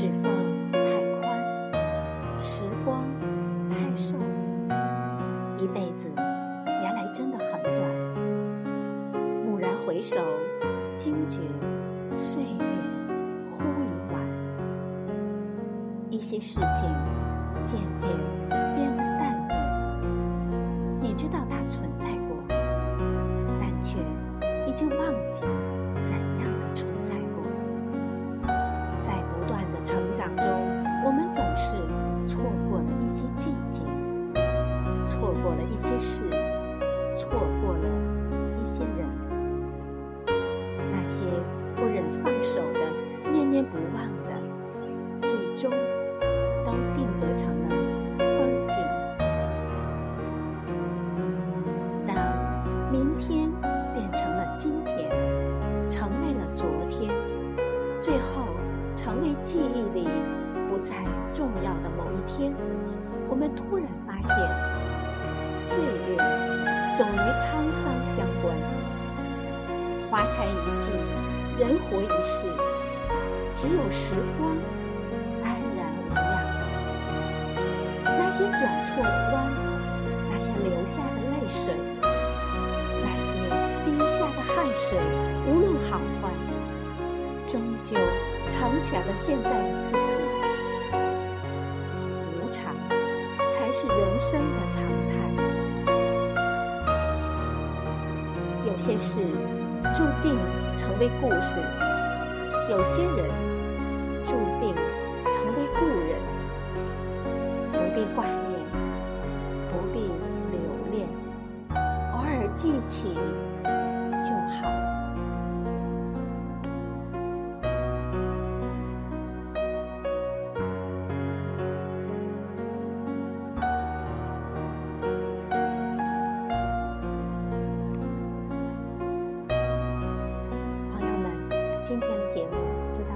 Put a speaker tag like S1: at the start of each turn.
S1: 指缝太宽，时光太瘦，一辈子原来真的很短。蓦然回首，惊觉岁月忽已晚。一些事情渐渐变得淡漠，你知道它存在过，但却已经忘记怎样的。些季节，错过了一些事，错过了一些人。那些不忍放手的、念念不忘的，最终都定格成了风景。当明天变成了今天，成为了昨天，最后成为记忆里不再重要的某一天，我们突然发现，岁月总与沧桑相关。花开一季，人活一世，只有时光安然无恙。那些转错的弯，那些流下的泪水，那些滴下的汗水，无论好坏，终究成全了现在的自己。是人生的常态。有些事。注定成为故事，有些人注定成为故人，不必挂念，不必留恋，偶尔记起今天的节目就。